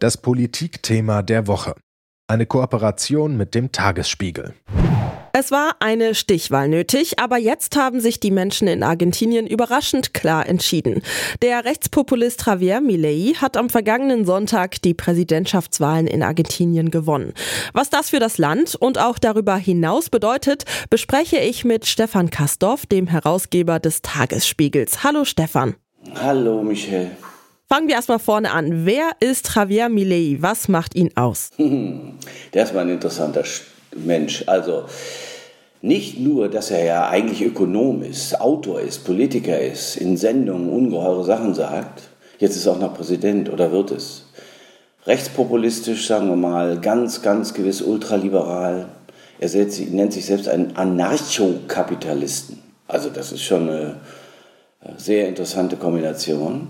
Das Politikthema der Woche. Eine Kooperation mit dem Tagesspiegel. Es war eine Stichwahl nötig, aber jetzt haben sich die Menschen in Argentinien überraschend klar entschieden. Der Rechtspopulist Javier Milei hat am vergangenen Sonntag die Präsidentschaftswahlen in Argentinien gewonnen. Was das für das Land und auch darüber hinaus bedeutet, bespreche ich mit Stefan Kastorf, dem Herausgeber des Tagesspiegels. Hallo Stefan. Hallo Michelle. Fangen wir erstmal vorne an. Wer ist Javier Milei? Was macht ihn aus? Der ist mal ein interessanter Mensch. Also nicht nur, dass er ja eigentlich Ökonom ist, Autor ist, Politiker ist, in Sendungen ungeheure Sachen sagt, jetzt ist er auch noch Präsident oder wird es. Rechtspopulistisch, sagen wir mal, ganz, ganz gewiss ultraliberal. Er nennt sich selbst einen Anarchokapitalisten. Also das ist schon eine sehr interessante Kombination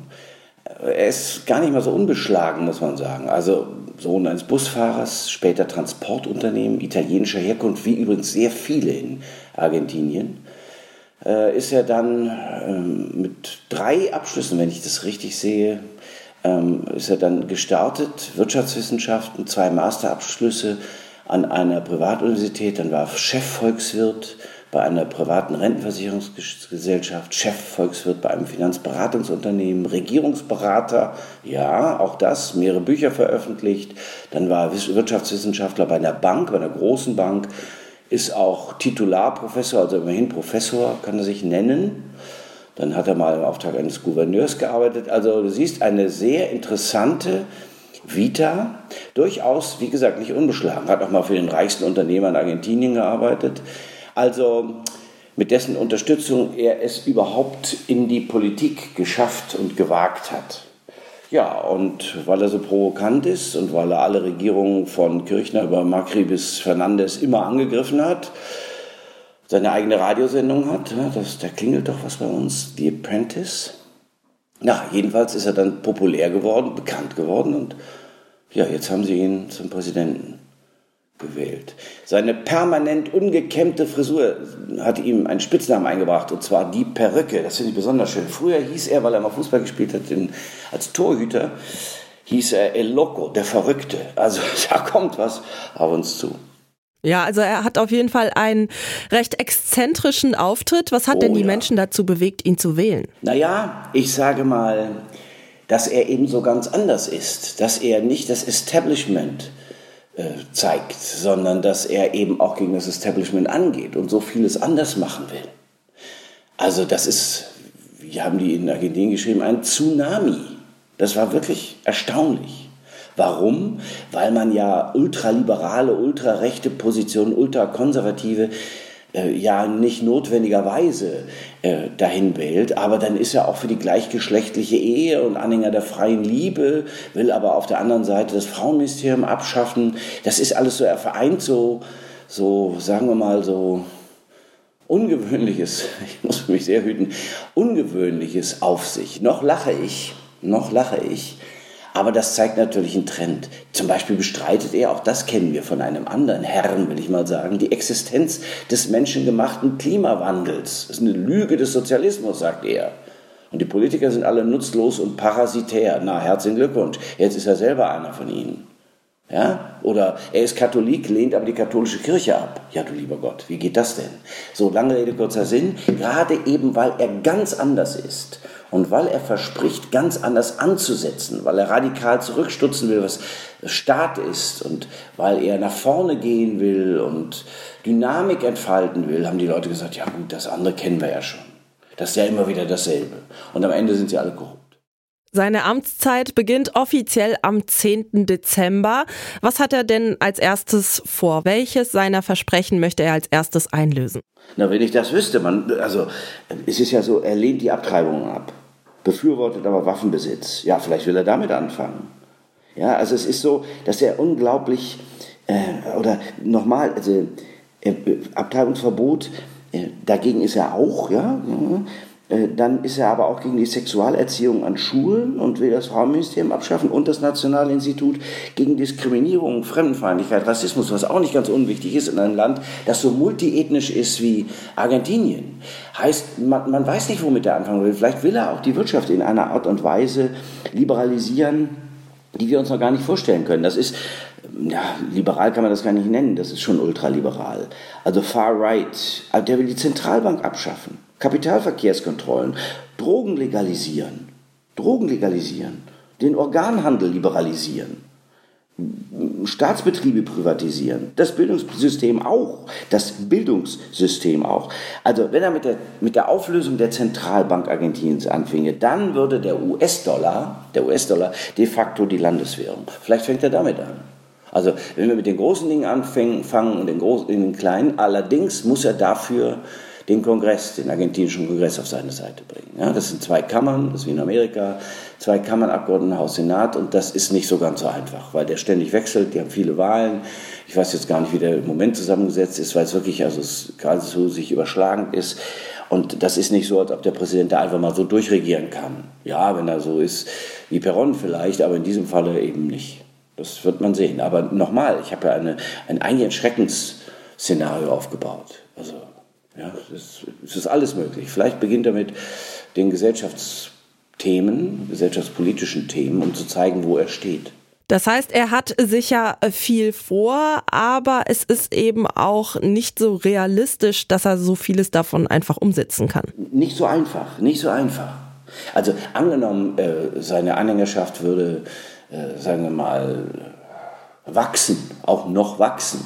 er ist gar nicht mal so unbeschlagen, muss man sagen. Also Sohn eines Busfahrers, später Transportunternehmen, italienischer Herkunft, wie übrigens sehr viele in Argentinien, äh, ist er dann ähm, mit drei Abschlüssen, wenn ich das richtig sehe, ähm, ist er dann gestartet, Wirtschaftswissenschaften, zwei Masterabschlüsse an einer Privatuniversität, dann war Chefvolkswirt, bei einer privaten Rentenversicherungsgesellschaft, Chefvolkswirt bei einem Finanzberatungsunternehmen, Regierungsberater, ja, auch das, mehrere Bücher veröffentlicht. Dann war Wirtschaftswissenschaftler bei einer Bank, bei einer großen Bank, ist auch Titularprofessor, also immerhin Professor kann er sich nennen. Dann hat er mal im Auftrag eines Gouverneurs gearbeitet. Also du siehst eine sehr interessante Vita, durchaus, wie gesagt, nicht unbeschlagen. Hat auch mal für den reichsten Unternehmer in Argentinien gearbeitet. Also mit dessen Unterstützung er es überhaupt in die Politik geschafft und gewagt hat. Ja, und weil er so provokant ist und weil er alle Regierungen von Kirchner über Macri bis Fernandes immer angegriffen hat, seine eigene Radiosendung hat, das, da klingelt doch was bei uns, The Apprentice. Na, jedenfalls ist er dann populär geworden, bekannt geworden und ja, jetzt haben sie ihn zum Präsidenten gewählt. Seine permanent ungekämmte Frisur hat ihm einen Spitznamen eingebracht, und zwar die Perücke. Das finde ich besonders schön. Früher hieß er, weil er mal Fußball gespielt hat, in, als Torhüter, hieß er El Loco, der Verrückte. Also da kommt was auf uns zu. Ja, also er hat auf jeden Fall einen recht exzentrischen Auftritt. Was hat oh, denn die ja. Menschen dazu bewegt, ihn zu wählen? Naja, ich sage mal, dass er eben so ganz anders ist, dass er nicht das Establishment zeigt, sondern dass er eben auch gegen das Establishment angeht und so vieles anders machen will. Also das ist, wie haben die in Argentinien geschrieben, ein Tsunami. Das war wirklich erstaunlich. Warum? Weil man ja ultraliberale, ultrarechte Positionen, ultrakonservative äh, ja nicht notwendigerweise äh, dahin wählt, aber dann ist er auch für die gleichgeschlechtliche Ehe und Anhänger der freien Liebe, will aber auf der anderen Seite das Frauenministerium abschaffen. Das ist alles so, er vereint so, so, sagen wir mal, so ungewöhnliches, ich muss mich sehr hüten, ungewöhnliches auf sich. Noch lache ich, noch lache ich, aber das zeigt natürlich einen Trend. Zum Beispiel bestreitet er, auch das kennen wir von einem anderen Herrn, will ich mal sagen, die Existenz des menschengemachten Klimawandels. Das ist eine Lüge des Sozialismus, sagt er. Und die Politiker sind alle nutzlos und parasitär. Na, herzlichen Glückwunsch. Jetzt ist er selber einer von ihnen. Ja? Oder er ist Katholik, lehnt aber die katholische Kirche ab. Ja, du lieber Gott, wie geht das denn? So, lange Rede, kurzer Sinn. Gerade eben, weil er ganz anders ist und weil er verspricht, ganz anders anzusetzen, weil er radikal zurückstutzen will, was Staat ist und weil er nach vorne gehen will und Dynamik entfalten will, haben die Leute gesagt, ja gut, das andere kennen wir ja schon. Das ist ja immer wieder dasselbe. Und am Ende sind sie alle korrupt. Seine Amtszeit beginnt offiziell am 10. Dezember. Was hat er denn als erstes vor? Welches seiner Versprechen möchte er als erstes einlösen? Na, wenn ich das wüsste, man, also es ist ja so, er lehnt die Abtreibungen ab, befürwortet aber Waffenbesitz. Ja, vielleicht will er damit anfangen. Ja, also es ist so, dass er unglaublich, äh, oder nochmal, also äh, Abtreibungsverbot, äh, dagegen ist er auch, ja, äh, dann ist er aber auch gegen die Sexualerziehung an Schulen und will das Frauenministerium abschaffen und das Nationale Institut gegen Diskriminierung, Fremdenfeindlichkeit, Rassismus, was auch nicht ganz unwichtig ist in einem Land, das so multiethnisch ist wie Argentinien. Heißt, man, man weiß nicht, womit er anfangen will. Vielleicht will er auch die Wirtschaft in einer Art und Weise liberalisieren, die wir uns noch gar nicht vorstellen können. Das ist, ja, liberal kann man das gar nicht nennen, das ist schon ultraliberal. Also far right, der will die Zentralbank abschaffen, Kapitalverkehrskontrollen, Drogen legalisieren, Drogen legalisieren, den Organhandel liberalisieren. Staatsbetriebe privatisieren, das Bildungssystem auch, das Bildungssystem auch. Also wenn er mit der, mit der Auflösung der Zentralbank Argentiniens anfinge, dann würde der US-Dollar, der US-Dollar de facto die Landeswährung. Vielleicht fängt er damit an. Also wenn wir mit den großen Dingen anfangen und den, großen, den kleinen, allerdings muss er dafür den Kongress, den argentinischen Kongress auf seine Seite bringen. Ja, das sind zwei Kammern, das ist wie in Amerika, zwei Kammern, Abgeordnetenhaus, Senat und das ist nicht so ganz so einfach, weil der ständig wechselt, die haben viele Wahlen. Ich weiß jetzt gar nicht, wie der im Moment zusammengesetzt ist, weil es wirklich also es gerade so sich überschlagend ist. Und das ist nicht so, als ob der Präsident da einfach mal so durchregieren kann. Ja, wenn er so ist wie Perron vielleicht, aber in diesem Falle eben nicht. Das wird man sehen. Aber nochmal, ich habe ja eine, ein eigentlich Schreckensszenario aufgebaut. Also ja, es ist, ist alles möglich. Vielleicht beginnt er mit den Gesellschaftsthemen, gesellschaftspolitischen Themen, um zu zeigen, wo er steht. Das heißt, er hat sicher viel vor, aber es ist eben auch nicht so realistisch, dass er so vieles davon einfach umsetzen kann. Nicht so einfach, nicht so einfach. Also angenommen, äh, seine Anhängerschaft würde, äh, sagen wir mal, wachsen, auch noch wachsen,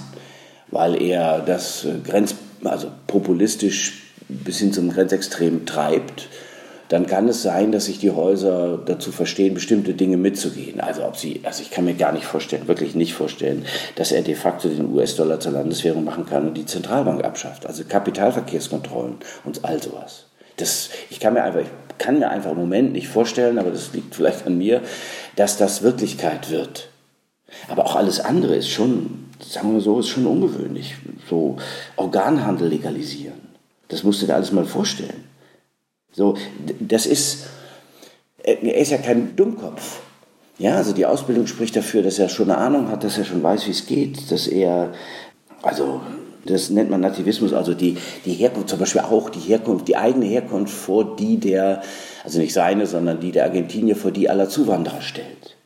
weil er das äh, Grenz also populistisch bis hin zum Grenzextrem treibt, dann kann es sein, dass sich die Häuser dazu verstehen, bestimmte Dinge mitzugehen. Also ob sie, also ich kann mir gar nicht vorstellen, wirklich nicht vorstellen, dass er de facto den US-Dollar zur Landeswährung machen kann und die Zentralbank abschafft. Also Kapitalverkehrskontrollen und all sowas. Das, ich kann mir einfach, ich kann mir einfach im Moment nicht vorstellen, aber das liegt vielleicht an mir, dass das Wirklichkeit wird. Aber auch alles andere ist schon, sagen wir so, ist schon ungewöhnlich. So Organhandel legalisieren. Das musst du dir alles mal vorstellen. So, das ist, er ist ja kein Dummkopf. Ja, also die Ausbildung spricht dafür, dass er schon eine Ahnung hat, dass er schon weiß, wie es geht, dass er, also das nennt man Nativismus, also die, die Herkunft, zum Beispiel auch die Herkunft, die eigene Herkunft vor die der, also nicht seine, sondern die der Argentinier vor die aller Zuwanderer stellt.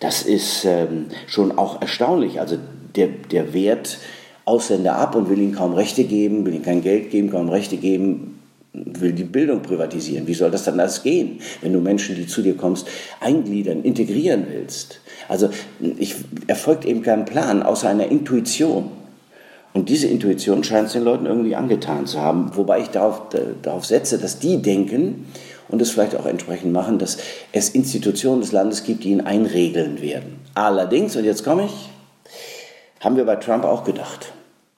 Das ist ähm, schon auch erstaunlich. Also der, der wehrt Ausländer ab und will ihnen kaum Rechte geben, will ihnen kein Geld geben, kaum Rechte geben, will die Bildung privatisieren. Wie soll das dann alles gehen, wenn du Menschen, die zu dir kommst, eingliedern, integrieren willst? Also ich, erfolgt eben kein Plan außer einer Intuition. Und diese Intuition scheint es den Leuten irgendwie angetan zu haben, wobei ich darauf, darauf setze, dass die denken, und es vielleicht auch entsprechend machen, dass es Institutionen des Landes gibt, die ihn einregeln werden. Allerdings, und jetzt komme ich, haben wir bei Trump auch gedacht.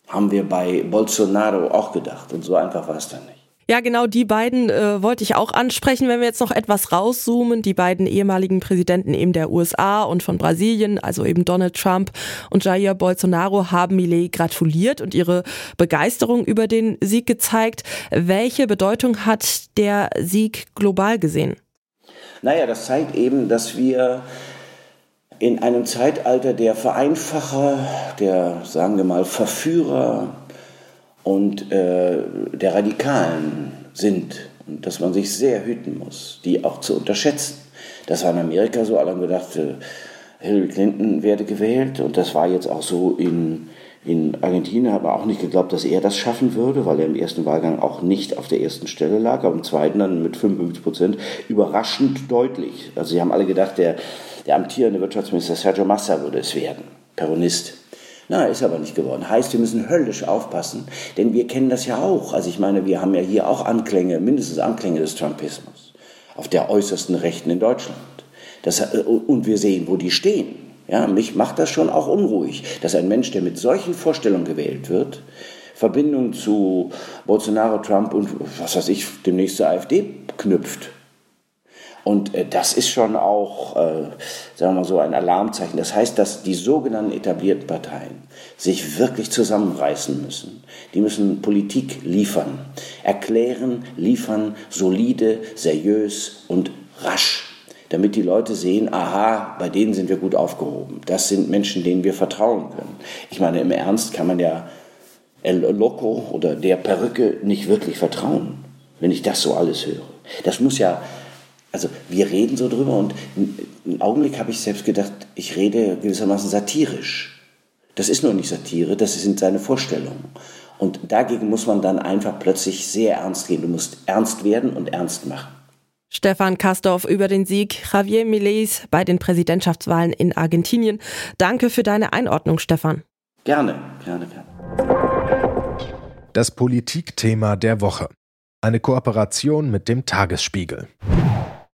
Haben wir bei Bolsonaro auch gedacht. Und so einfach war es dann nicht. Ja, genau, die beiden äh, wollte ich auch ansprechen, wenn wir jetzt noch etwas rauszoomen. Die beiden ehemaligen Präsidenten eben der USA und von Brasilien, also eben Donald Trump und Jair Bolsonaro, haben Millet gratuliert und ihre Begeisterung über den Sieg gezeigt. Welche Bedeutung hat der Sieg global gesehen? Naja, das zeigt eben, dass wir in einem Zeitalter der Vereinfacher, der, sagen wir mal, Verführer, und äh, der Radikalen sind und dass man sich sehr hüten muss, die auch zu unterschätzen. Das war in Amerika so, alle haben gedacht, äh, Hillary Clinton werde gewählt und das war jetzt auch so in, in Argentinien, hat man auch nicht geglaubt, dass er das schaffen würde, weil er im ersten Wahlgang auch nicht auf der ersten Stelle lag, aber im zweiten dann mit 55 Prozent überraschend deutlich. Also sie haben alle gedacht, der, der amtierende Wirtschaftsminister Sergio Massa würde es werden, Peronist. Na, ist aber nicht geworden. Heißt, wir müssen höllisch aufpassen, denn wir kennen das ja auch. Also ich meine, wir haben ja hier auch Anklänge, mindestens Anklänge des Trumpismus auf der äußersten Rechten in Deutschland. Das, äh, und wir sehen, wo die stehen. Ja, mich macht das schon auch unruhig, dass ein Mensch, der mit solchen Vorstellungen gewählt wird, Verbindung zu Bolsonaro, Trump und was weiß ich, demnächst zur AfD knüpft. Und äh, das ist schon auch, äh, sagen wir mal so, ein Alarmzeichen. Das heißt, dass die sogenannten etablierten Parteien sich wirklich zusammenreißen müssen. Die müssen Politik liefern, erklären, liefern, solide, seriös und rasch damit die Leute sehen, aha, bei denen sind wir gut aufgehoben. Das sind Menschen, denen wir vertrauen können. Ich meine, im Ernst kann man ja El Loco oder der Perücke nicht wirklich vertrauen, wenn ich das so alles höre. Das muss ja Also wir reden so drüber und einen Augenblick habe ich selbst gedacht, ich rede gewissermaßen satirisch. Das ist nur nicht Satire, das sind seine Vorstellungen. Und dagegen muss man dann einfach plötzlich sehr ernst gehen. Du musst ernst werden und ernst machen. Stefan Kastorf über den Sieg Javier Mileis bei den Präsidentschaftswahlen in Argentinien. Danke für deine Einordnung, Stefan. Gerne, gerne, gerne. Das Politikthema der Woche. Eine Kooperation mit dem Tagesspiegel.